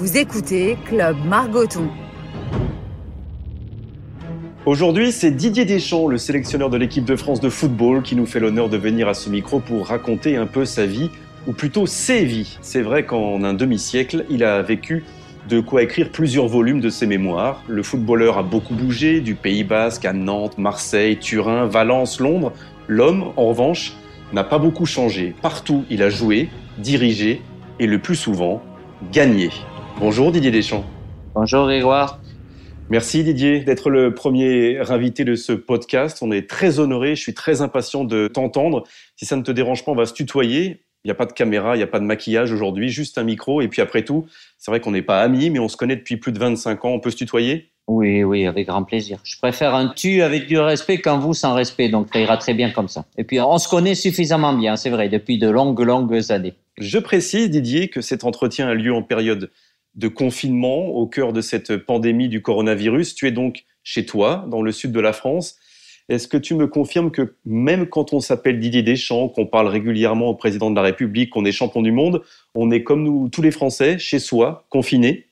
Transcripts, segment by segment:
Vous écoutez Club Margoton. Aujourd'hui, c'est Didier Deschamps, le sélectionneur de l'équipe de France de football, qui nous fait l'honneur de venir à ce micro pour raconter un peu sa vie, ou plutôt ses vies. C'est vrai qu'en un demi-siècle, il a vécu de quoi écrire plusieurs volumes de ses mémoires. Le footballeur a beaucoup bougé, du Pays Basque à Nantes, Marseille, Turin, Valence, Londres. L'homme, en revanche, n'a pas beaucoup changé. Partout, il a joué, dirigé et le plus souvent, gagné. Bonjour Didier Deschamps. Bonjour Grégoire. Merci Didier d'être le premier invité de ce podcast. On est très honoré, je suis très impatient de t'entendre. Si ça ne te dérange pas, on va se tutoyer. Il n'y a pas de caméra, il n'y a pas de maquillage aujourd'hui, juste un micro. Et puis après tout, c'est vrai qu'on n'est pas amis, mais on se connaît depuis plus de 25 ans. On peut se tutoyer? Oui, oui, avec grand plaisir. Je préfère un tu avec du respect qu'un vous sans respect, donc ça ira très bien comme ça. Et puis on se connaît suffisamment bien, c'est vrai, depuis de longues, longues années. Je précise, Didier, que cet entretien a lieu en période de confinement au cœur de cette pandémie du coronavirus. Tu es donc chez toi, dans le sud de la France. Est-ce que tu me confirmes que même quand on s'appelle Didier Deschamps, qu'on parle régulièrement au président de la République, qu'on est champion du monde, on est comme nous tous les Français, chez soi, confinés?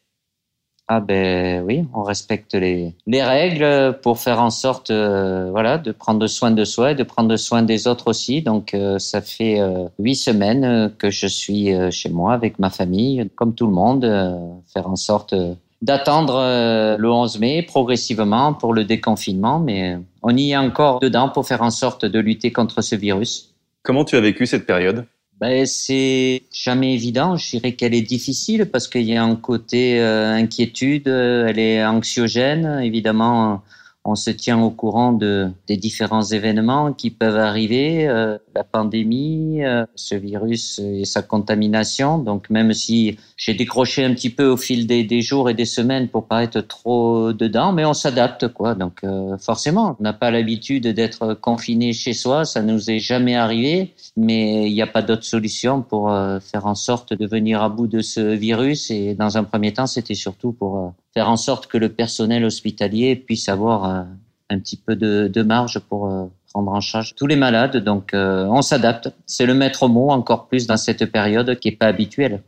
Ah ben oui, on respecte les, les règles pour faire en sorte euh, voilà de prendre soin de soi et de prendre soin des autres aussi. Donc euh, ça fait euh, huit semaines que je suis chez moi avec ma famille, comme tout le monde, faire en sorte d'attendre le 11 mai progressivement pour le déconfinement, mais on y est encore dedans pour faire en sorte de lutter contre ce virus. Comment tu as vécu cette période? Ben, c'est jamais évident. Je dirais qu'elle est difficile parce qu'il y a un côté euh, inquiétude, elle est anxiogène. Évidemment, on se tient au courant de, des différents événements qui peuvent arriver, euh, la pandémie, euh, ce virus et sa contamination. Donc même si j'ai décroché un petit peu au fil des, des, jours et des semaines pour pas être trop dedans, mais on s'adapte quoi. Donc euh, forcément, on n'a pas l'habitude d'être confiné chez soi, ça nous est jamais arrivé, mais il n'y a pas d'autre solution pour faire en sorte de venir à bout de ce virus. Et dans un premier temps, c'était surtout pour faire en sorte que le personnel hospitalier puisse avoir euh, un petit peu de, de marge pour euh, prendre en charge tous les malades. Donc, euh, on s'adapte. C'est le maître mot encore plus dans cette période qui est pas habituelle.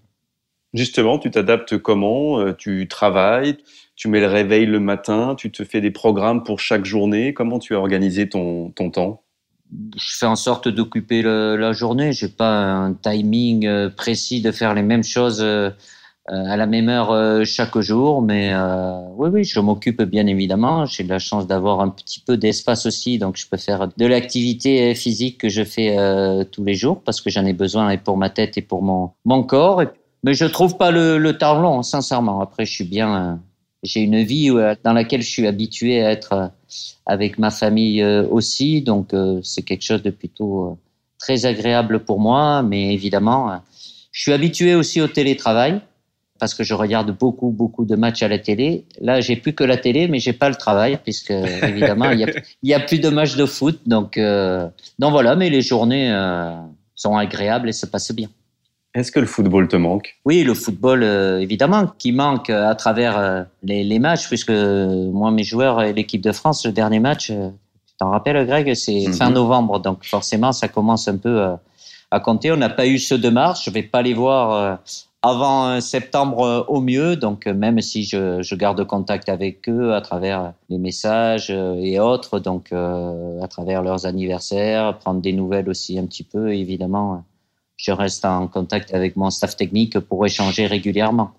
Justement, tu t'adaptes comment? Tu travailles, tu mets le réveil le matin, tu te fais des programmes pour chaque journée. Comment tu as organisé ton, ton temps? Je fais en sorte d'occuper la journée. J'ai pas un timing précis de faire les mêmes choses à la même heure euh, chaque jour, mais euh, oui, oui, je m'occupe bien évidemment. J'ai la chance d'avoir un petit peu d'espace aussi, donc je peux faire de l'activité physique que je fais tous les jours parce que j'en ai besoin et pour ma tête et pour mon mon corps. Mais je trouve pas le, le temps long, sincèrement. Après, je suis bien. j'ai une vie dans laquelle je suis habitué à être avec ma famille aussi, donc c'est quelque chose de plutôt très agréable pour moi. Mais évidemment, je suis habitué aussi au télétravail parce que je regarde beaucoup, beaucoup de matchs à la télé. Là, j'ai plus que la télé, mais j'ai pas le travail, puisque évidemment, il y a, plus de matchs de foot. Donc, euh, donc voilà, mais les journées euh, sont agréables et se passent bien. Est-ce que le football te manque? Oui, le football, euh, évidemment, qui manque à travers les, les, matchs, puisque moi, mes joueurs et l'équipe de France, le dernier match, tu t'en rappelles, Greg, c'est mhm. fin novembre, donc forcément, ça commence un peu à compter. On n'a pas eu ceux de mars, je vais pas les voir avant septembre euh, au mieux. Donc, euh, même si je, garde contact avec eux à travers les messages euh, et autres, donc à travers leurs anniversaires, prendre des nouvelles aussi un petit peu, évidemment, je reste en contact avec mon staff technique pour échanger régulièrement.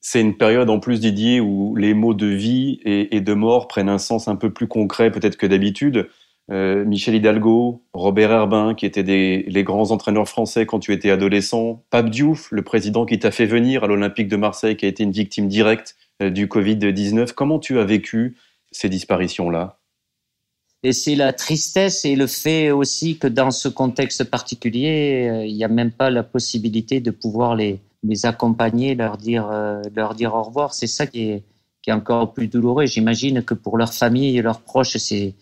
C'est une période en plus, Didier, où les mots de vie et de mort prennent un sens un peu plus concret peut-être que d'habitude. Euh, Michel Hidalgo, Robert Herbin, qui étaient des, les grands entraîneurs français quand tu étais adolescent, Pape Diouf, le président qui t'a fait venir à l'Olympique de Marseille, qui a été une victime directe euh, du Covid-19. Comment tu as vécu ces disparitions-là? Et c'est la tristesse et le fait aussi que dans ce contexte particulier, euh, il n'y a même pas la possibilité de pouvoir les, accompagner, leur dire, leur dire au revoir. C'est ça qui est, qui est encore plus douloureux. J'imagine que pour leur famille et leurs proches, c'est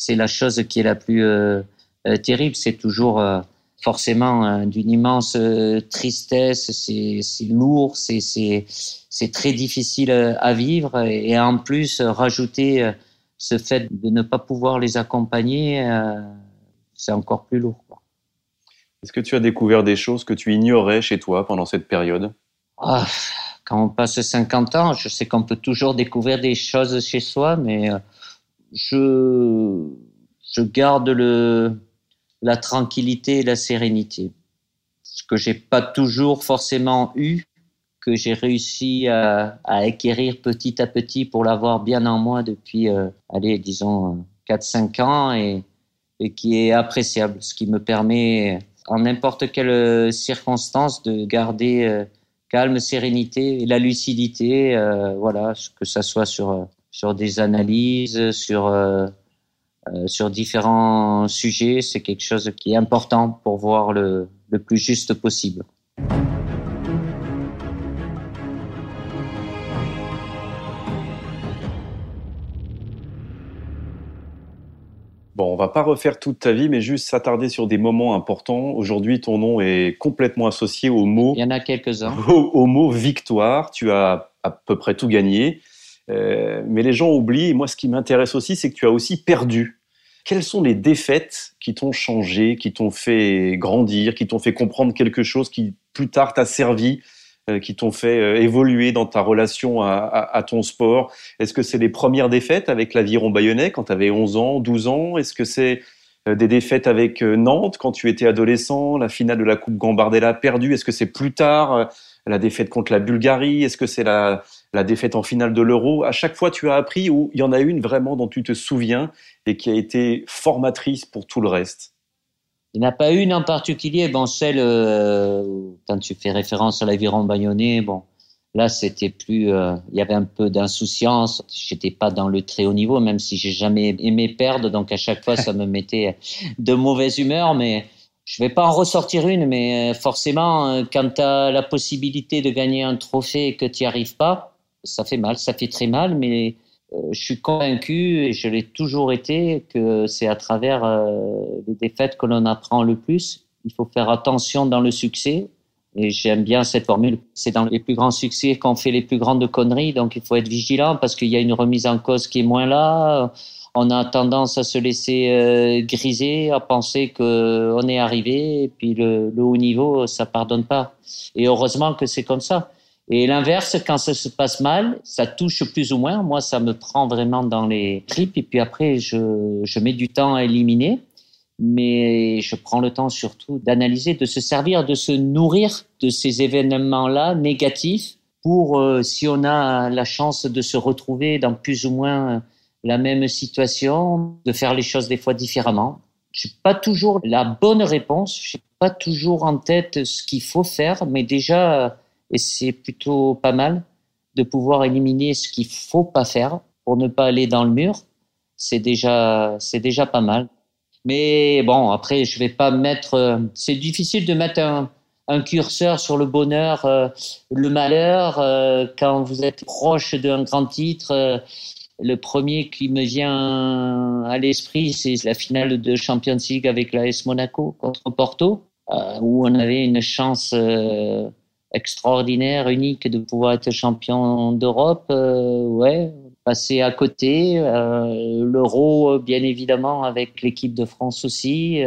c'est la chose qui est la plus euh, euh, terrible. C'est toujours euh, forcément d'une immense tristesse. C'est lourd, c'est très difficile à vivre. Et, en plus, rajouter ce fait de ne pas pouvoir les accompagner, c'est encore plus lourd. Est-ce que tu as découvert des choses que tu ignorais chez toi pendant cette période? Ah, quand on passe 50 ans, je sais qu'on peut toujours découvrir des choses chez soi, mais je, je garde le, la tranquillité et la sérénité. Ce que j'ai pas toujours forcément eu, que j'ai réussi à, acquérir petit à petit pour l'avoir bien en moi depuis, euh, allez, disons, 4-5 ans et, et qui est appréciable, ce qui me permet, en n'importe quelle circonstance, de garder euh, calme, sérénité et la lucidité, euh, voilà, que ça soit sur, sur des analyses, sur euh, sur différents sujets, c'est quelque chose qui est important pour voir le, le plus juste possible. Bon, on va pas refaire toute ta vie, mais juste s'attarder sur des moments importants. Aujourd'hui, ton nom est complètement associé au mot. Il y en a quelques-uns. Au, mot victoire. Tu as à peu près tout gagné. Euh, mais les gens oublient. moi, ce qui m'intéresse aussi, c'est que tu as aussi perdu. Quelles sont les défaites qui t'ont changé, qui t'ont fait grandir, qui t'ont fait comprendre quelque chose qui plus tard t'a servi, euh, qui t'ont fait euh, évoluer dans ta relation à, ton sport? Est-ce que c'est les premières défaites avec l'aviron bayonnais quand tu avais 11 ans, 12 ans? Est-ce que c'est des défaites avec Nantes quand tu étais adolescent, la finale de la Coupe Gambardella perdue? Est-ce que c'est plus tard la défaite contre la Bulgarie? Est-ce que c'est la, la défaite en finale de l'Euro À chaque fois, tu as appris ou il y en a une vraiment dont tu te souviens et qui a été formatrice pour tout le reste Il n'y en a pas une en particulier. Bon, celle, euh, quand tu fais référence à l'aviron bayonnais, bon, là, c'était plus. Euh, il y avait un peu d'insouciance. J'étais pas dans le très haut niveau, même si j'ai jamais aimé perdre. Donc, à chaque fois, ça me mettait de mauvaise humeur. Mais je vais pas en ressortir une, mais euh, forcément, quand tu as la possibilité de gagner un trophée et que tu n'y arrives pas, ça fait mal, ça fait très mal, mais euh, je suis convaincu, et je l'ai toujours été, que c'est à travers les défaites que l'on apprend le plus. Il faut faire attention dans le succès, et j'aime bien cette formule. C'est dans les plus grands succès qu'on fait les plus grandes conneries, donc il faut être vigilant parce qu'il y a une remise en cause qui est moins là on a tendance à se laisser euh, griser, à penser que on est arrivé, et puis le, haut niveau, ça pardonne pas. Et heureusement que c'est comme ça. Et l'inverse, quand ça se passe mal, ça touche plus ou moins. Moi, ça me prend vraiment dans les tripes, et puis après, je, je mets du temps à éliminer. Mais je prends le temps surtout d'analyser, de se servir, de se nourrir de ces événements-là négatifs pour, euh, si on a la chance de se retrouver dans plus ou moins la même situation, de faire les choses des fois différemment. Je n'ai pas toujours la bonne réponse, je n'ai pas toujours en tête ce qu'il faut faire, mais déjà, et c'est plutôt pas mal, de pouvoir éliminer ce qu'il faut pas faire pour ne pas aller dans le mur, c'est déjà, c'est déjà pas mal. Mais bon, après, je vais pas mettre, c'est difficile de mettre un, curseur sur le bonheur, euh, le malheur, euh, quand vous êtes proche d'un grand titre. Euh, le premier qui me vient à l'esprit, c'est la finale de Champions League avec l'AS Monaco contre Porto, euh, où on avait une chance euh, extraordinaire, unique de pouvoir être champion d'Europe. Euh, ouais, passer à côté. L'Euro, bien évidemment, avec l'équipe de France aussi.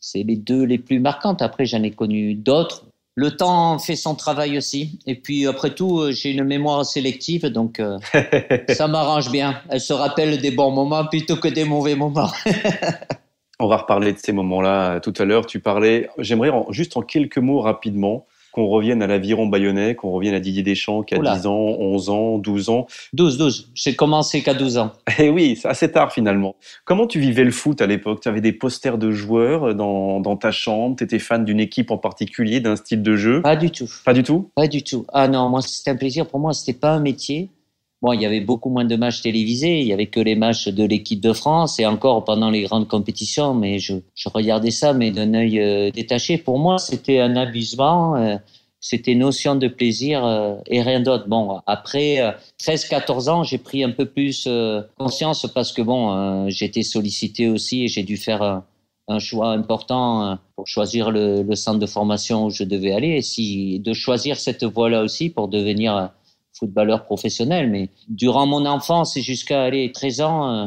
c'est les deux les plus marquantes. Après, j'en ai connu d'autres le temps fait son travail aussi. Et puis après tout, euh, j'ai une mémoire sélective, donc euh, ça m'arrange bien. Elle se rappelle des bons moments plutôt que des mauvais moments. On va reparler de ces moments-là euh, tout à l'heure. Tu parlais, j'aimerais juste en quelques mots rapidement qu'on revienne à l'aviron bayonnais, qu'on revienne à Didier Deschamps qui a 10 ans, 11 ans, 12 ans. 12, 12. J'ai commencé qu'à 12 ans. Et eh oui, c'est assez tard finalement. Comment tu vivais le foot à l'époque? Tu avais des posters de joueurs dans, dans ta chambre? Tu étais fan d'une équipe en particulier, d'un style de jeu? Pas du tout. Pas du tout? Pas du tout. Ah non, moi c'était un plaisir. Pour moi, c'était pas un métier. Bon, il y avait beaucoup moins de matchs télévisés, il y avait que les matchs de l'équipe de France et encore pendant les grandes compétitions, mais je, je regardais ça mais d'un œil euh, détaché. Pour moi, c'était un amusement. Euh, c'était notion de plaisir euh, et rien d'autre. Bon, après 13-14 ans, j'ai pris un peu plus conscience parce que bon, j'étais sollicité aussi et j'ai dû faire un, choix important pour choisir le, le, centre de formation où je devais aller et si de choisir cette voie-là aussi pour devenir footballeur professionnel. Mais durant mon enfance et jusqu'à aller 13 ans, euh,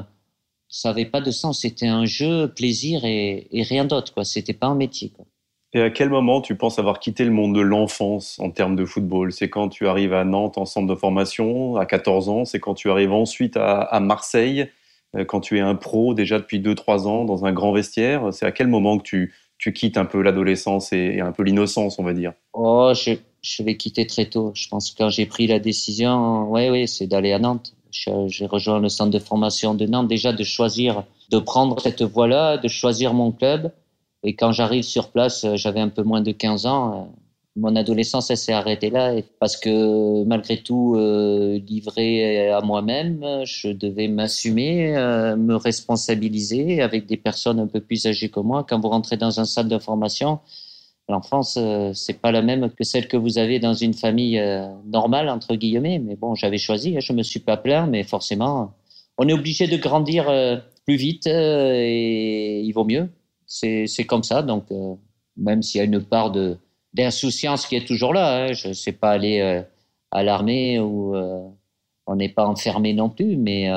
ça n'avait pas de sens. C'était un jeu, plaisir et, rien d'autre. Quoi. C'était pas un métier. Quoi. Et à quel moment tu penses avoir quitté le monde de l'enfance en termes de football? C'est quand tu arrives à Nantes en centre de formation à 14 ans? C'est quand tu arrives ensuite à, Marseille euh, Quand tu es un pro déjà depuis 2-3 ans dans un grand vestiaire? C'est à quel moment que tu, tu quittes un peu l'adolescence et, un peu l'innocence, on va dire? Oh, je, je l'ai quitté très tôt. Je pense que quand j'ai pris la décision, ouais, ouais, c'est d'aller à Nantes. J'ai rejoint le centre de formation de Nantes déjà de choisir, de prendre cette voie-là, de choisir mon club. Et quand j'arrive sur place, euh, j'avais un peu moins de 15 ans. Euh, mon adolescence, elle s'est arrêtée là parce que malgré tout, euh, livré à moi-même, je devais m'assumer, me responsabiliser avec des personnes un peu plus âgées que moi. Quand vous rentrez dans un centre de formation, l'enfance, c'est pas la même que celle que vous avez dans une famille normale entre guillemets. Mais bon, j'avais choisi, hein, je me suis pas plaint, mais forcément, on est obligé de grandir plus vite et il vaut mieux c'est comme ça. Donc, euh, même s'il y a une part de d'insouciance qui est toujours là, hein, je sais pas aller euh, à l'armée ou euh, on n'est pas enfermé non plus, mais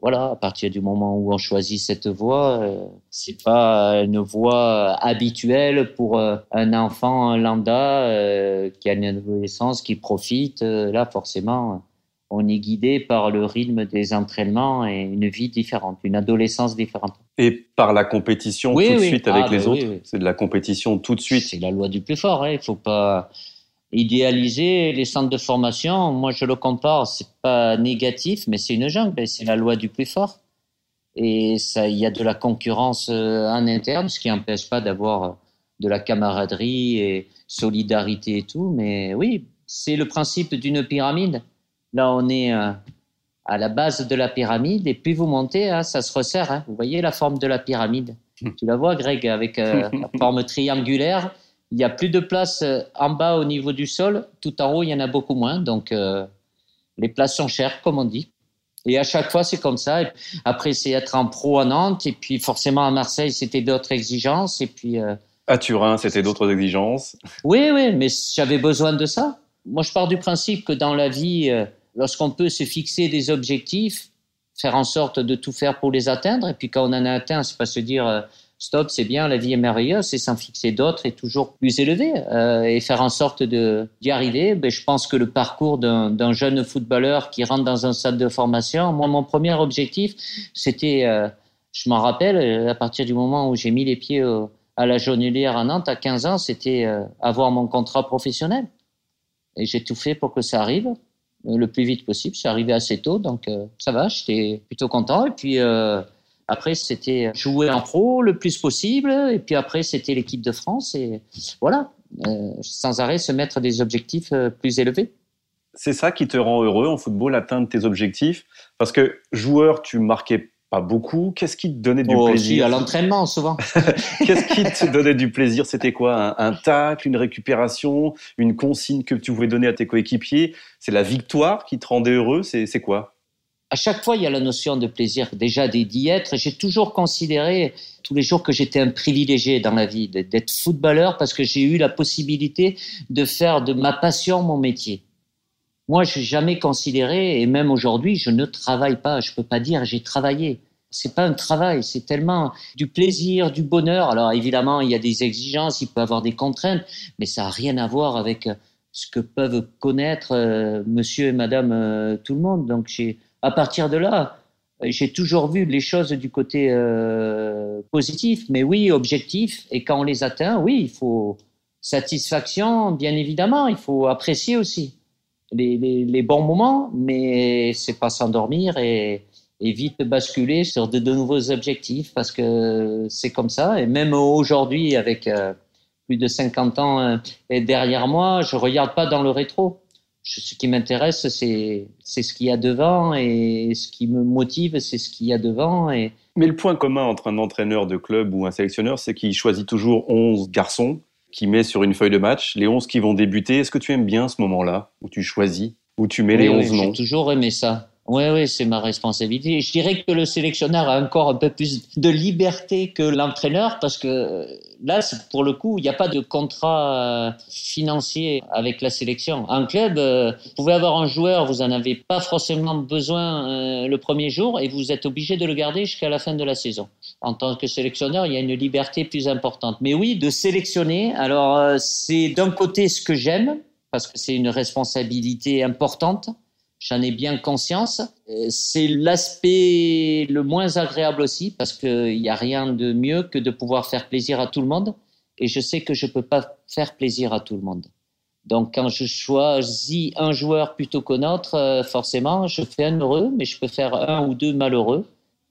voilà, à partir du moment où on choisit cette voie, c'est pas une voie habituelle pour un enfant lambda qui a une adolescence, qui profite. là, forcément, on est guidé par le rythme des entraînements et une vie différente, une adolescence différente. Et par la compétition tout de suite avec ah, les ben autres. c'est de la compétition tout de suite. C'est la loi du plus fort. Hein. Il ne faut pas idéaliser les centres de formation. Moi, je le compare. C'est pas négatif, mais c'est une jungle. C'est la loi du plus fort. Et ça, il y a de la concurrence euh, en interne, ce qui n'empêche pas d'avoir euh, de la camaraderie et solidarité et tout. Mais oui, c'est le principe d'une pyramide. Là, on est euh, à la base de la pyramide et plus vous montez, hein, ça se resserre. Hein. Vous voyez la forme de la pyramide. Tu la vois, Greg, avec euh, la forme triangulaire? Il y a plus de place euh, en bas au niveau du sol. Tout en haut, il y en a beaucoup moins. Donc, les places sont chères, comme on dit. Et à chaque fois, c'est comme ça. après, c'est être en pro à Nantes. Et puis, forcément, à Marseille, c'était d'autres exigences. Et puis. à Turin, c'était d'autres exigences. Oui, oui, mais j'avais besoin de ça. Moi, je pars du principe que dans la vie, lorsqu'on peut se fixer des objectifs, faire en sorte de tout faire pour les atteindre, et puis quand on en a atteint, c'est pas se dire euh, stop, c'est bien, la vie est merveilleuse, c'est s'en fixer d'autres et toujours plus élevés euh, et faire en sorte d'y arriver. Ben, je pense que le parcours d'un jeune footballeur qui rentre dans un stade de formation, moi, mon premier objectif, c'était, euh, je m'en rappelle, à partir du moment où j'ai mis les pieds à la jaunelière à Nantes à 15 ans, c'était avoir mon contrat professionnel. Et j'ai tout fait pour que ça arrive. Euh, le plus vite possible. Suis arrivé assez tôt, donc euh, ça va, j'étais plutôt content. Et puis euh, après, c'était jouer en pro le plus possible. Et puis après, c'était l'équipe de France. Et voilà, sans arrêt se mettre des objectifs plus élevés. C'est ça qui te rend heureux en football, atteindre tes objectifs? Parce que joueur, tu marquais pas beaucoup. Qu'est-ce qui te donnait du oh, plaisir? À l'entraînement, souvent. Qu'est-ce qui te donnait du plaisir? C'était quoi? Un, tacle, une récupération, une consigne que tu voulais donner à tes coéquipiers? C'est la victoire qui te rendait heureux? C'est quoi? À chaque fois, il y a la notion de plaisir. Déjà, d'y être. J'ai toujours considéré tous les jours que j'étais un privilégié dans la vie, d'être footballeur parce que j'ai eu la possibilité de faire de ma passion mon métier. Moi, je n'ai jamais considéré, et même aujourd'hui, je ne travaille pas. Je peux pas dire j'ai travaillé. C'est pas un travail, c'est tellement du plaisir, du bonheur. Alors évidemment, il y a des exigences, il peut y avoir des contraintes, mais ça n'a rien à voir avec ce que peuvent connaître euh, monsieur et madame euh, tout le monde. Donc à partir de là, j'ai toujours vu les choses du côté euh, positif, mais oui, objectif. Et quand on les atteint, oui, il faut satisfaction, bien évidemment, il faut apprécier aussi les, bons moments, mais c'est pas s'endormir et, vite basculer sur de, nouveaux objectifs parce que c'est comme ça. Et même aujourd'hui, avec euh, plus de 50 ans euh, derrière moi, je regarde pas dans le rétro. Ce qui m'intéresse, c'est ce qu'il y a devant et ce qui me motive, c'est ce qu'il y a devant. Et... Mais le point commun entre un entraîneur de club ou un sélectionneur, c'est qu'il choisit toujours 11 garçons qui met sur une feuille de match les 11 qui vont débuter. Est-ce que tu aimes bien ce moment-là où tu choisis, où tu mets les 11 noms J'ai toujours aimé ça. Oui, oui, c'est ma responsabilité. Je dirais que le sélectionneur a encore un peu plus de liberté que l'entraîneur parce que là, pour le coup, il n'y a pas de contrat euh, financier avec la sélection. En club, euh, vous pouvez avoir un joueur, vous n'en avez pas forcément besoin euh, le premier jour et vous êtes obligé de le garder jusqu'à la fin de la saison. En tant que sélectionneur, il y a une liberté plus importante. Mais oui, de sélectionner, alors euh, c'est d'un côté ce que j'aime, parce que c'est une responsabilité importante, j'en ai bien conscience. Euh, c'est l'aspect le moins agréable aussi, parce qu'il n'y a rien de mieux que de pouvoir faire plaisir à tout le monde. Et je sais que je ne peux pas faire plaisir à tout le monde. Donc, quand je choisis un joueur plutôt qu'un autre, euh, forcément, je fais un heureux, mais je peux faire un ou deux malheureux.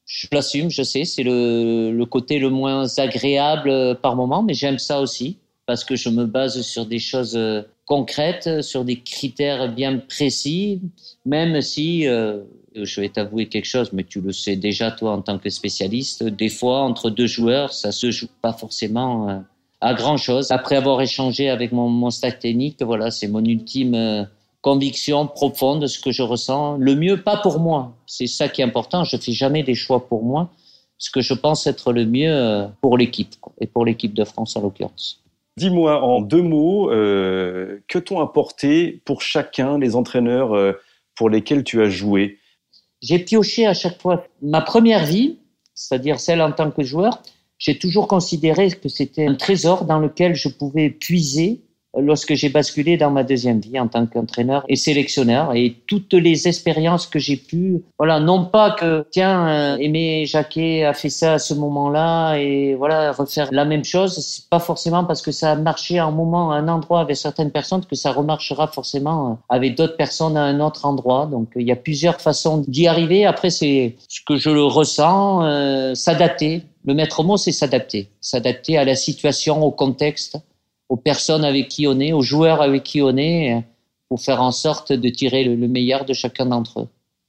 Je l'assume, je sais, c'est le, le, côté le moins agréable euh, par moment, mais j'aime ça aussi parce que je me base sur des choses euh, concrètes, sur des critères bien précis, même si, je vais t'avouer quelque chose, mais tu le sais déjà toi en tant que spécialiste, des fois entre deux joueurs, ça se joue pas forcément à grand chose. Après avoir échangé avec mon, mon technique, voilà, c'est mon ultime euh, conviction profonde de ce que je ressens. Le mieux, pas pour moi. C'est ça qui est important. Je fais jamais des choix pour moi. Ce que je pense être le mieux euh, pour l'équipe et pour l'équipe de France en l'occurrence. Dis-moi en deux mots, euh, que t'ont apporté pour chacun les entraîneurs euh, pour lesquels tu as joué? J'ai pioché à chaque fois ma première vie, c'est-à-dire celle en tant que joueur, j'ai toujours considéré que c'était un trésor dans lequel je pouvais puiser lorsque j'ai basculé dans ma deuxième vie en tant qu'entraîneur et sélectionneur. Et toutes les expériences que j'ai pu voilà non pas que tiens euh, Aimé Jacquet a fait ça à ce moment-là et voilà refaire la même chose c'est pas forcément parce que ça a marché à un moment à un endroit avec certaines personnes que ça remarchera forcément avec d'autres personnes à un autre endroit. Donc il y a plusieurs façons d'y arriver. Après c'est ce que je le ressens euh, s'adapter. Le maître mot, c'est s'adapter. S'adapter à la situation, au contexte, aux personnes avec qui on est, aux joueurs avec qui on est, pour faire en sorte de tirer le meilleur de chacun d'entre eux.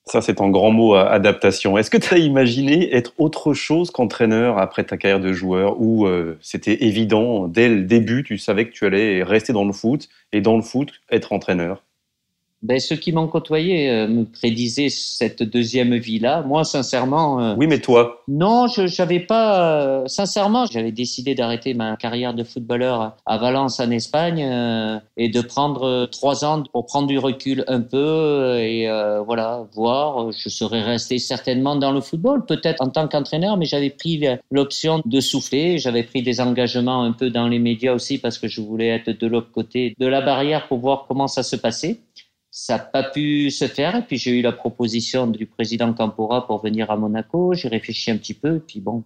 Ça, c'est un grand mot, adaptation. Est-ce que tu as imaginé être autre chose qu'entraîneur après ta carrière de joueur ou euh, c'était évident dès le début, tu savais que tu allais rester dans le foot et dans le foot, être entraîneur? Ben, ceux qui m'ont côtoyé euh, me prédisaient cette deuxième vie-là. Moi, sincèrement. Euh, oui, mais toi? Non, je n'avais pas. Euh, sincèrement, j'avais décidé d'arrêter ma carrière de footballeur à Valence, en Espagne, et de prendre trois ans pour prendre du recul un peu et voilà, voir. Je serais resté certainement dans le football, peut-être en tant qu'entraîneur, mais j'avais pris l'option de souffler. J'avais pris des engagements un peu dans les médias aussi parce que je voulais être de l'autre côté de la barrière pour voir comment ça se passait ça n'a pas pu se faire. Et puis j'ai eu la proposition du président Campora pour venir à Monaco. J'ai réfléchi un petit peu. Et puis bon,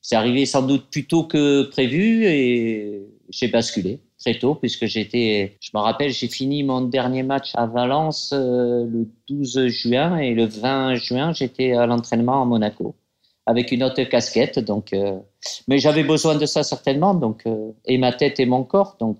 c'est arrivé sans doute plus tôt que prévu et j'ai basculé très tôt puisque j'étais, je me rappelle, j'ai fini mon dernier match à Valence euh, le 12 juin et le 20 juin j'étais à l'entraînement à Monaco avec une autre casquette. Donc, euh, mais j'avais besoin de ça certainement. Donc, euh, et ma tête et mon corps. Donc,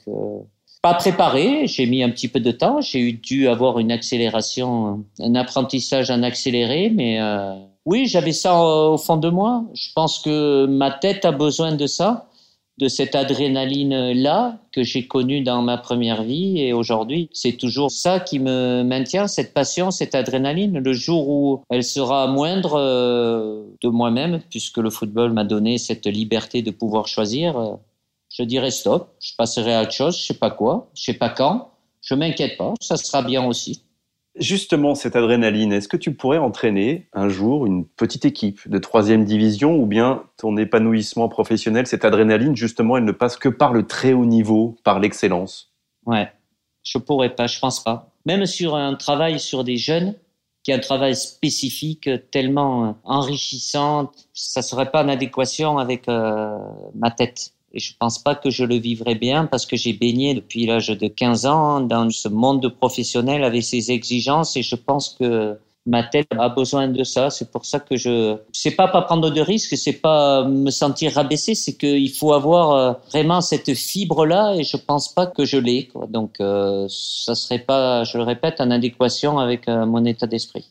pas préparé, j'ai mis un petit peu de temps, j'ai dû avoir une accélération, un apprentissage en accéléré, mais euh, oui, j'avais ça au fond de moi. Je pense que ma tête a besoin de ça, de cette adrénaline-là que j'ai connue dans ma première vie et aujourd'hui, c'est toujours ça qui me maintient, cette passion, cette adrénaline. Le jour où elle sera moindre euh, de moi-même, puisque le football m'a donné cette liberté de pouvoir choisir, euh, je dirais stop, je passerai à autre chose, je sais pas quoi, je sais pas quand, je m'inquiète pas, ça sera bien aussi. Justement, cette adrénaline, est-ce que tu pourrais entraîner un jour une petite équipe de troisième division ou bien ton épanouissement professionnel, cette adrénaline, justement, elle ne passe que par le très haut niveau, par l'excellence? Ouais, je pourrais pas, je pense pas. Même sur un travail sur des jeunes, qui est un travail spécifique, tellement enrichissant, ça serait pas en adéquation avec euh, ma tête. Et je pense pas que je le vivrais bien parce que j'ai baigné depuis l'âge de 15 ans dans ce monde professionnel avec ses exigences et je pense que ma tête a besoin de ça. C'est pour ça que je, c'est pas pas prendre de risques, c'est pas me sentir rabaissé, c'est qu'il faut avoir euh, vraiment cette fibre là et je pense pas que je l'ai. Donc euh, ça serait pas, je le répète, en adéquation avec euh, mon état d'esprit.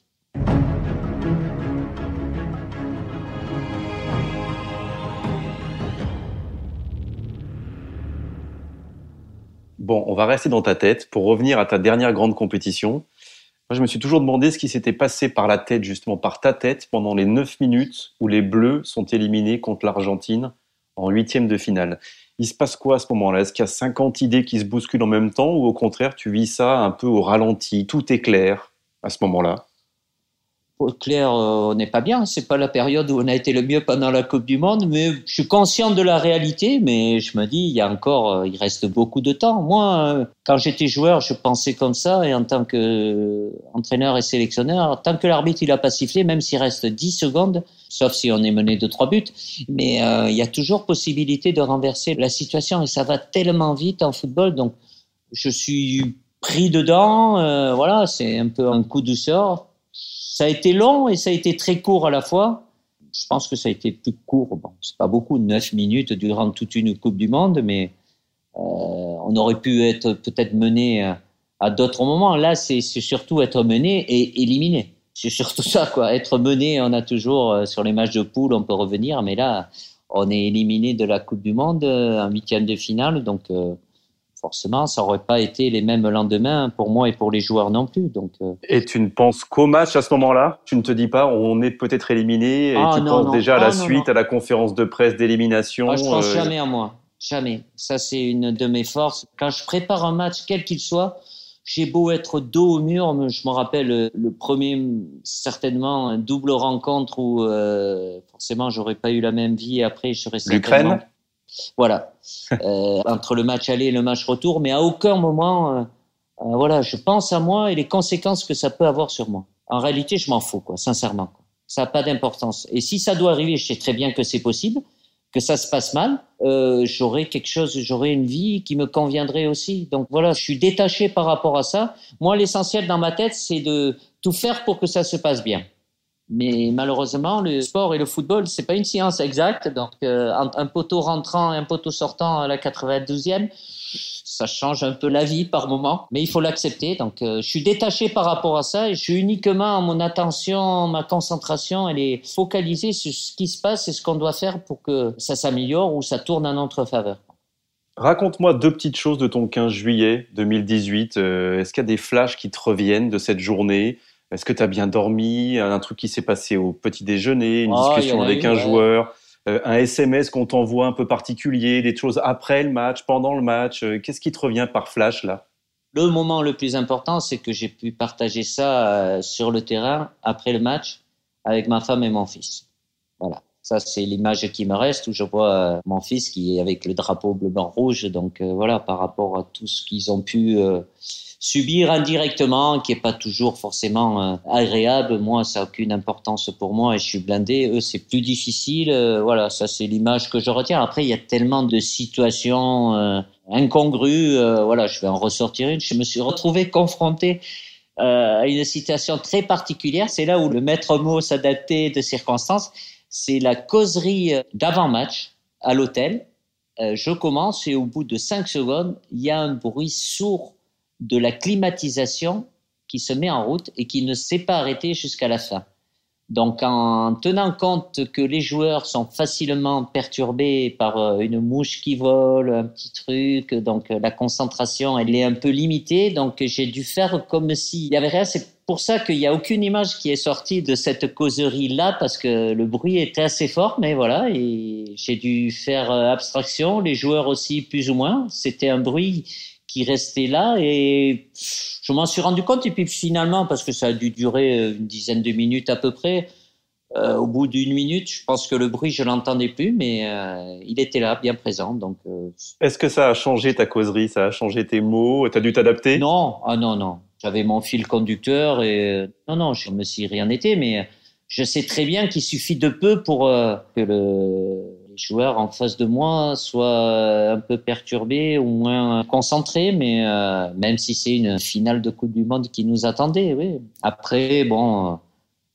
Bon, on va rester dans ta tête pour revenir à ta dernière grande compétition. Moi, je me suis toujours demandé ce qui s'était passé par la tête, justement par ta tête, pendant les 9 minutes où les Bleus sont éliminés contre l'Argentine en huitième de finale. Il se passe quoi à ce moment-là? Est-ce qu'il y a 50 idées qui se bousculent en même temps ou au contraire, tu vis ça un peu au ralenti, tout est clair à ce moment-là Claire, euh, on n'est pas bien. C'est pas la période où on a été le mieux pendant la Coupe du Monde, mais je suis conscient de la réalité. Mais je me dis, il y a encore, euh, il reste beaucoup de temps. Moi, euh, quand j'étais joueur, je pensais comme ça, et en tant que entraîneur et sélectionneur, tant que l'arbitre il a pas sifflé, même s'il reste 10 secondes, sauf si on est mené de trois buts, mais il y a toujours possibilité de renverser la situation, et ça va tellement vite en football. Donc, je suis pris dedans. voilà, c'est un peu un coup de sort ça a été long et ça a été très court à la fois. Je pense que ça a été plus court. Bon, c'est pas beaucoup, 9 minutes durant toute une Coupe du Monde, mais euh, on aurait pu être peut-être mené à, d'autres moments. Là, c'est surtout être mené et éliminé. C'est surtout ça, quoi. Être mené, on a toujours euh, sur les matchs de poule, on peut revenir, mais là, on est éliminé de la Coupe du Monde euh, en huitième de finale, donc forcément, ça n'aurait pas été les mêmes lendemains pour moi et pour les joueurs non plus. Donc, euh. Et tu ne penses qu'au match à ce moment-là? Tu ne te dis pas, on est peut-être éliminé et ah, tu penses déjà à la ah, suite, à la conférence de presse d'élimination ah, Je pense euh, jamais à moi. Jamais. Ça, c'est une de mes forces. Quand je prépare un match, quel qu'il soit, j'ai beau être dos au mur, je me rappelle euh, le premier, certainement, double rencontre où euh, forcément j'aurais pas eu la même vie après, je serais L'Ukraine? Voilà, euh, entre le match aller et le match retour, mais à aucun moment, euh, euh, voilà, je pense à moi et les conséquences que ça peut avoir sur moi. En réalité, je m'en fous, quoi, sincèrement. Ça n'a pas d'importance. Et si ça doit arriver, je sais très bien que c'est possible, que ça se passe mal, euh, j'aurai quelque chose, j'aurai une vie qui me conviendrait aussi. Donc voilà, je suis détaché par rapport à ça. Moi, l'essentiel dans ma tête, c'est de tout faire pour que ça se passe bien. Mais malheureusement, le sport et le football, c'est pas une science exacte. Donc, euh, un poteau rentrant et un poteau sortant à la 92e, ça change un peu la vie par moment, mais il faut l'accepter. Donc, euh, je suis détaché par rapport à ça je suis uniquement, mon attention, ma concentration, elle est focalisée sur ce qui se passe et ce qu'on doit faire pour que ça s'améliore ou ça tourne en notre faveur. Raconte-moi deux petites choses de ton 15 juillet 2018. Euh, est-ce qu'il y a des flashs qui te reviennent de cette journée? Est-ce que tu as bien dormi? Un truc qui s'est passé au petit déjeuner, une ah, discussion avec un joueur, euh, un SMS qu'on t'envoie un peu particulier, des choses après le match, pendant le match. Euh, qu'est-ce qui te revient par flash là? Le moment le plus important, c'est que j'ai pu partager ça euh, sur le terrain après le match avec ma femme et mon fils. Voilà. Ça, c'est l'image qui me reste où je vois mon fils qui est avec le drapeau bleu, blanc, rouge. Donc voilà, par rapport à tout ce qu'ils ont pu subir indirectement, qui est pas toujours forcément euh, agréable. Moi, ça a aucune importance pour moi et je suis blindé. Eux, c'est plus difficile. Euh, voilà, ça c'est l'image que je retiens. Après, il y a tellement de situations euh, incongrues. voilà, je vais en ressortir une. Je me suis retrouvé confronté à une situation très particulière. C'est là où le maître mot s'adaptait de circonstances. C'est la causerie d'avant-match à l'hôtel. je commence et au bout de cinq secondes, il y a un bruit sourd de la climatisation qui se met en route et qui ne s'est pas arrêtée jusqu'à la fin. Donc en tenant compte que les joueurs sont facilement perturbés par euh, une mouche qui vole, un petit truc, donc euh, la concentration elle est un peu limitée, donc j'ai dû faire comme s'il y avait rien. C'est pour ça qu'il n'y a aucune image qui est sortie de cette causerie là parce que le bruit était assez fort, mais voilà et j'ai dû faire euh, abstraction. Les joueurs aussi plus ou moins. C'était un bruit qui restait là et je m'en suis rendu compte. Et puis finalement parce que ça a dû durer euh, une dizaine de minutes à peu près euh, au bout d'une minute je pense que le bruit je l'entendais plus mais euh, il était là bien présent. Donc est-ce que ça a changé ta causerie? Ça a changé tes mots? Tu as dû t'adapter? Non. Ah non non. J'avais mon fil conducteur et non non je me suis rien été mais je sais très bien qu'il suffit de peu pour que le les joueurs en face de moi soient un peu perturbés ou moins concentrés, mais euh, même si c'est une finale de Coupe du Monde qui nous attendait, oui. Après, bon,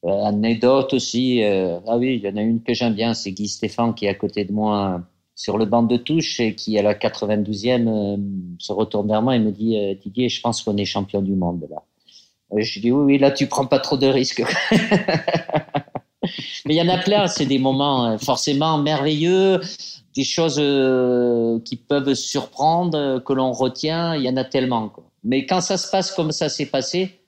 euh, anecdote aussi, euh, ah oui, il y en a une que j'aime bien, c'est Guy Stéphane qui est à côté de moi sur le banc de touche et qui à la 92e se retourne vers moi et me dit Didier, je pense qu'on est champion du monde là. je dis oui, oui, là tu prends pas trop de risques. Mais il y en a plein, c'est des moments euh, forcément merveilleux, des choses euh, qui peuvent surprendre, euh, que l'on retient, il y en a tellement. Mais quand ça se passe comme ça s'est passé,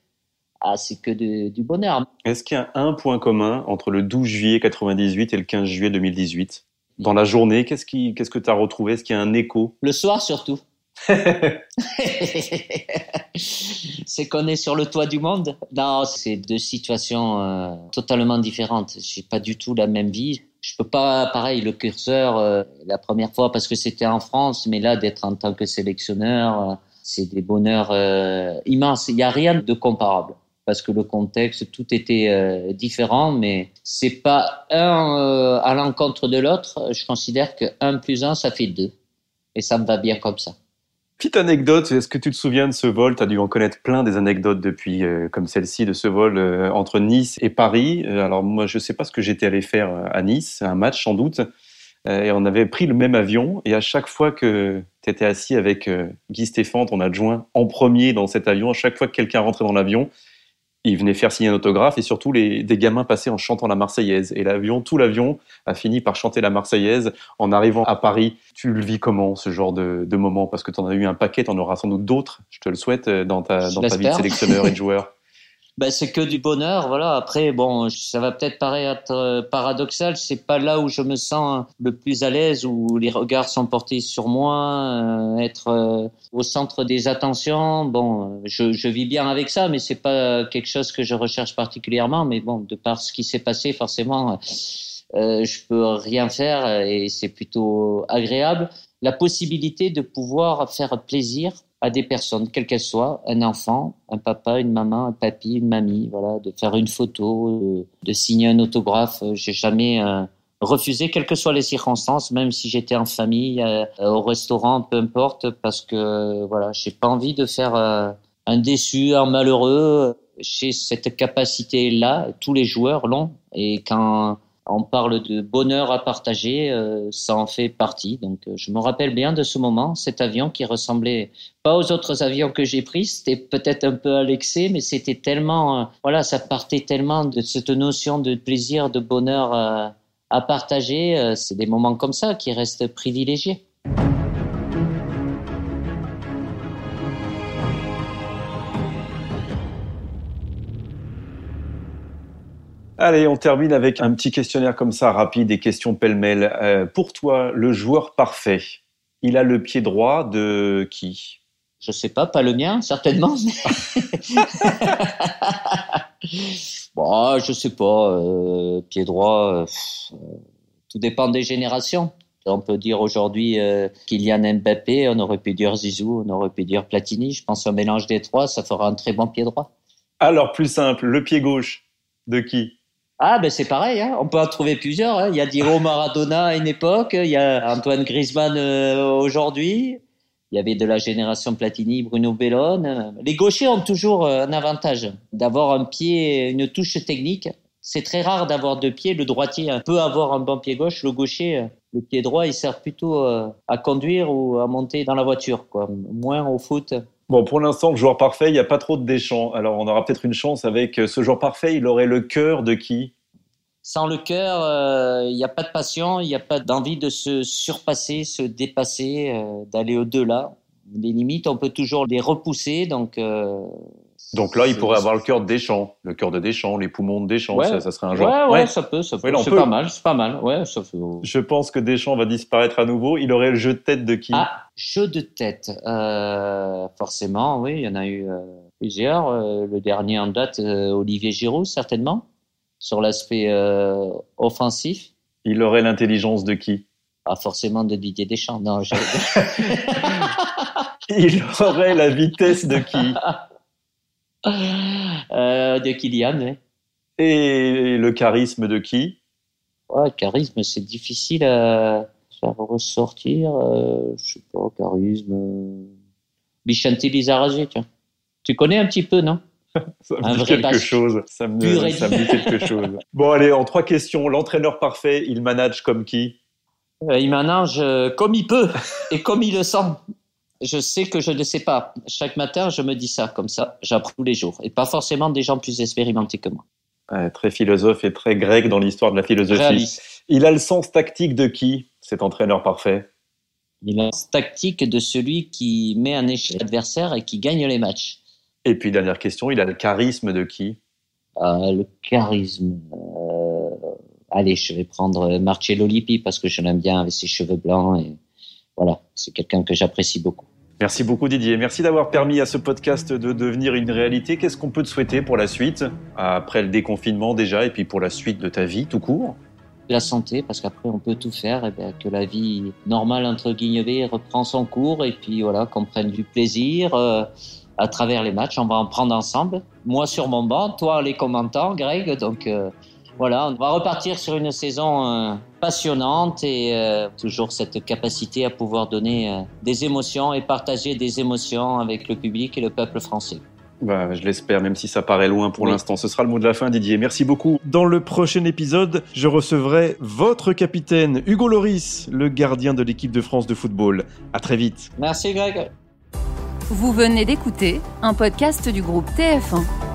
ah, c'est que du bonheur. Est-ce qu'il y a un point commun entre le 12 juillet 98 et le 15 juillet 2018 Dans la journée, qu'est-ce, qui, qu'est-ce que tu as retrouvé? Est-ce qu'il y a un écho? Le soir surtout. c'est qu'on est sur le toit du monde. Non, c'est deux situations euh, totalement différentes. J'ai pas du tout la même vie. Je peux pas, pareil, le curseur, euh, la première fois parce que c'était en France, mais là, d'être en tant que sélectionneur, euh, c'est des bonheurs immenses. Il n'y a rien de comparable parce que le contexte, tout était différent, mais c'est pas un à l'encontre de l'autre. Je considère que un plus un, ça fait deux. Et ça me va bien comme ça. Petite anecdote, est-ce que tu te souviens de ce vol? Tu as dû en connaître plein des anecdotes depuis, euh, comme celle-ci, de ce vol euh, entre Nice et Paris. Euh, alors moi, je ne sais pas ce que j'étais allé faire à Nice, un match sans doute. et on avait pris le même avion. Et à chaque fois que tu étais assis avec Guy Stéphane, ton adjoint, en premier dans cet avion, à chaque fois que quelqu'un rentrait dans l'avion, il venait faire signer un autographe et surtout les, des gamins passaient en chantant la Marseillaise. Et l'avion, tout l'avion a fini par chanter la Marseillaise en arrivant à Paris. Tu le vis comment, ce genre de, de moment? Parce que tu en as eu un paquet, tu en auras sans doute d'autres, je te le souhaite, euh, dans ta, dans ta vie de sélectionneur et de joueur. Ben, c'est que du bonheur, voilà. Après, bon, ça va peut-être paraître euh, paradoxal, c'est pas là où je me sens le plus à l'aise, où les regards sont portés sur moi, euh, être euh, au centre des attentions. Bon, je, je, vis bien avec ça, mais c'est pas quelque chose que je recherche particulièrement. Mais bon, de par ce qui s'est passé, forcément, euh, je peux rien faire et c'est plutôt agréable. La possibilité de pouvoir faire plaisir à des personnes, quelles qu'elles soient, un enfant, un papa, une maman, un papy, une mamie, voilà, de faire une photo, de, signer un autographe. J'ai jamais euh, refusé, quelles que soient les circonstances, même si j'étais en famille, euh, au restaurant, peu importe, parce que voilà, j'ai pas envie de faire euh, un déçu, un malheureux. J'ai cette capacité-là, tous les joueurs l'ont, et quand on parle de bonheur à partager, euh, ça en fait partie. Donc, euh, je me rappelle bien de ce moment, cet avion qui ressemblait pas aux autres avions que j'ai pris. C'était peut-être un peu à l'excès, mais c'était tellement, euh, voilà, ça partait tellement de cette notion de plaisir, de bonheur à partager. C'est des moments comme ça qui restent privilégiés. Allez, on termine avec un petit questionnaire comme ça, rapide, des questions pêle-mêle. Euh, pour toi, le joueur parfait, il a le pied droit de qui? Je sais pas, pas le mien, certainement. bon, je sais pas, euh, pied droit, euh, tout dépend des générations. On peut dire aujourd'hui euh, Kylian Mbappé, on aurait pu dire Zizou, on aurait pu dire Platini. Je pense un mélange des trois, ça fera un très bon pied droit. Alors, plus simple, le pied gauche de qui? Ah, ben c'est pareil, hein. on peut en trouver plusieurs. Hein. Il y a Diego Maradona à une époque, il y a Antoine Griezmann euh, aujourd'hui, il y avait de la génération Platini, Bruno Bellone. Les gauchers ont toujours euh, un avantage d'avoir un pied, une touche technique. C'est très rare d'avoir deux pieds. Le droitier peut avoir un bon pied gauche. Le gaucher, euh, le pied droit, il sert plutôt à conduire ou à monter dans la voiture, moins au foot. Bon, pour l'instant, le joueur parfait, il n'y a pas trop de Deschamps. Alors, on aura peut-être une chance avec euh, ce joueur parfait. Il aurait le cœur de qui? Sans le cœur, euh, il n'y a pas de passion, il n'y a pas d'envie de se surpasser, se dépasser, euh, d'aller au-delà. Les limites, on peut toujours les repousser. Donc, donc là, il pourrait avoir le cœur de Deschamps, le cœur de Deschamps, les poumons de Deschamps, ça, serait un joueur. Ouais, ouais, ça peut, ça peut. c'est pas mal, c'est pas mal. Ouais, ça Je pense que Deschamps va disparaître à nouveau. Il aurait le jeu de tête de qui? Ah, jeu de tête. Euh, forcément, oui, il y en a eu euh, plusieurs. Euh, le dernier en date, Olivier Giroud, certainement, sur l'aspect offensif. Il aurait l'intelligence de qui? Ah, forcément de Didier Deschamps. Non, il aurait la vitesse de qui? euh, de Kylian, oui. Et le charisme de qui? Ouais, Le charisme, c'est difficile à faire ressortir. Euh, je sais pas, charisme. Bichanti Lizarazu, tu Tu connais un petit peu, non? Ça me dit quelque chose. Ça me, ça me dit quelque chose. Bon, allez, en trois questions. L'entraîneur parfait, il manage comme qui? Euh, Il manage euh, comme il peut et comme il le sent je sais que je ne sais pas. Chaque matin, je me dis ça comme ça. J'apprends tous les jours. Et pas forcément des gens plus expérimentés que moi. très philosophe et très grec dans l'histoire de la philosophie. Il a le sens tactique de qui, cet entraîneur parfait? Il a le sens tactique de celui qui met un échec l'adversaire et qui gagne les matchs. Et puis, dernière question, il a le charisme de qui? Euh, Le charisme. Euh, allez, je vais prendre Marcello Lippi parce que je l'aime bien avec ses cheveux blancs. Et voilà, c'est quelqu'un que j'apprécie beaucoup. Merci beaucoup Didier. Merci d'avoir permis à ce podcast de devenir une réalité. Qu'est-ce qu'on peut te souhaiter pour la suite, après le déconfinement déjà, et puis pour la suite de ta vie tout court? La santé, parce qu'après on peut tout faire, et bien, que la vie normale entre guillemets reprend son cours, et puis voilà, qu'on prenne du plaisir euh, à travers les matchs. On va en prendre ensemble. Moi sur mon banc, toi les commentants, Greg. Donc euh, voilà, on va repartir sur une saison euh, passionnante et euh, toujours cette capacité à pouvoir donner euh, des émotions et partager des émotions avec le public et le peuple français. Bah, je l'espère, même si ça paraît loin pour l'instant. Ce sera le mot de la fin, Didier. Merci beaucoup. Dans le prochain épisode, je recevrai votre capitaine, Hugo Loris, le gardien de l'équipe de France de football. À très vite. Merci, Greg. Vous venez d'écouter un podcast du groupe TF1.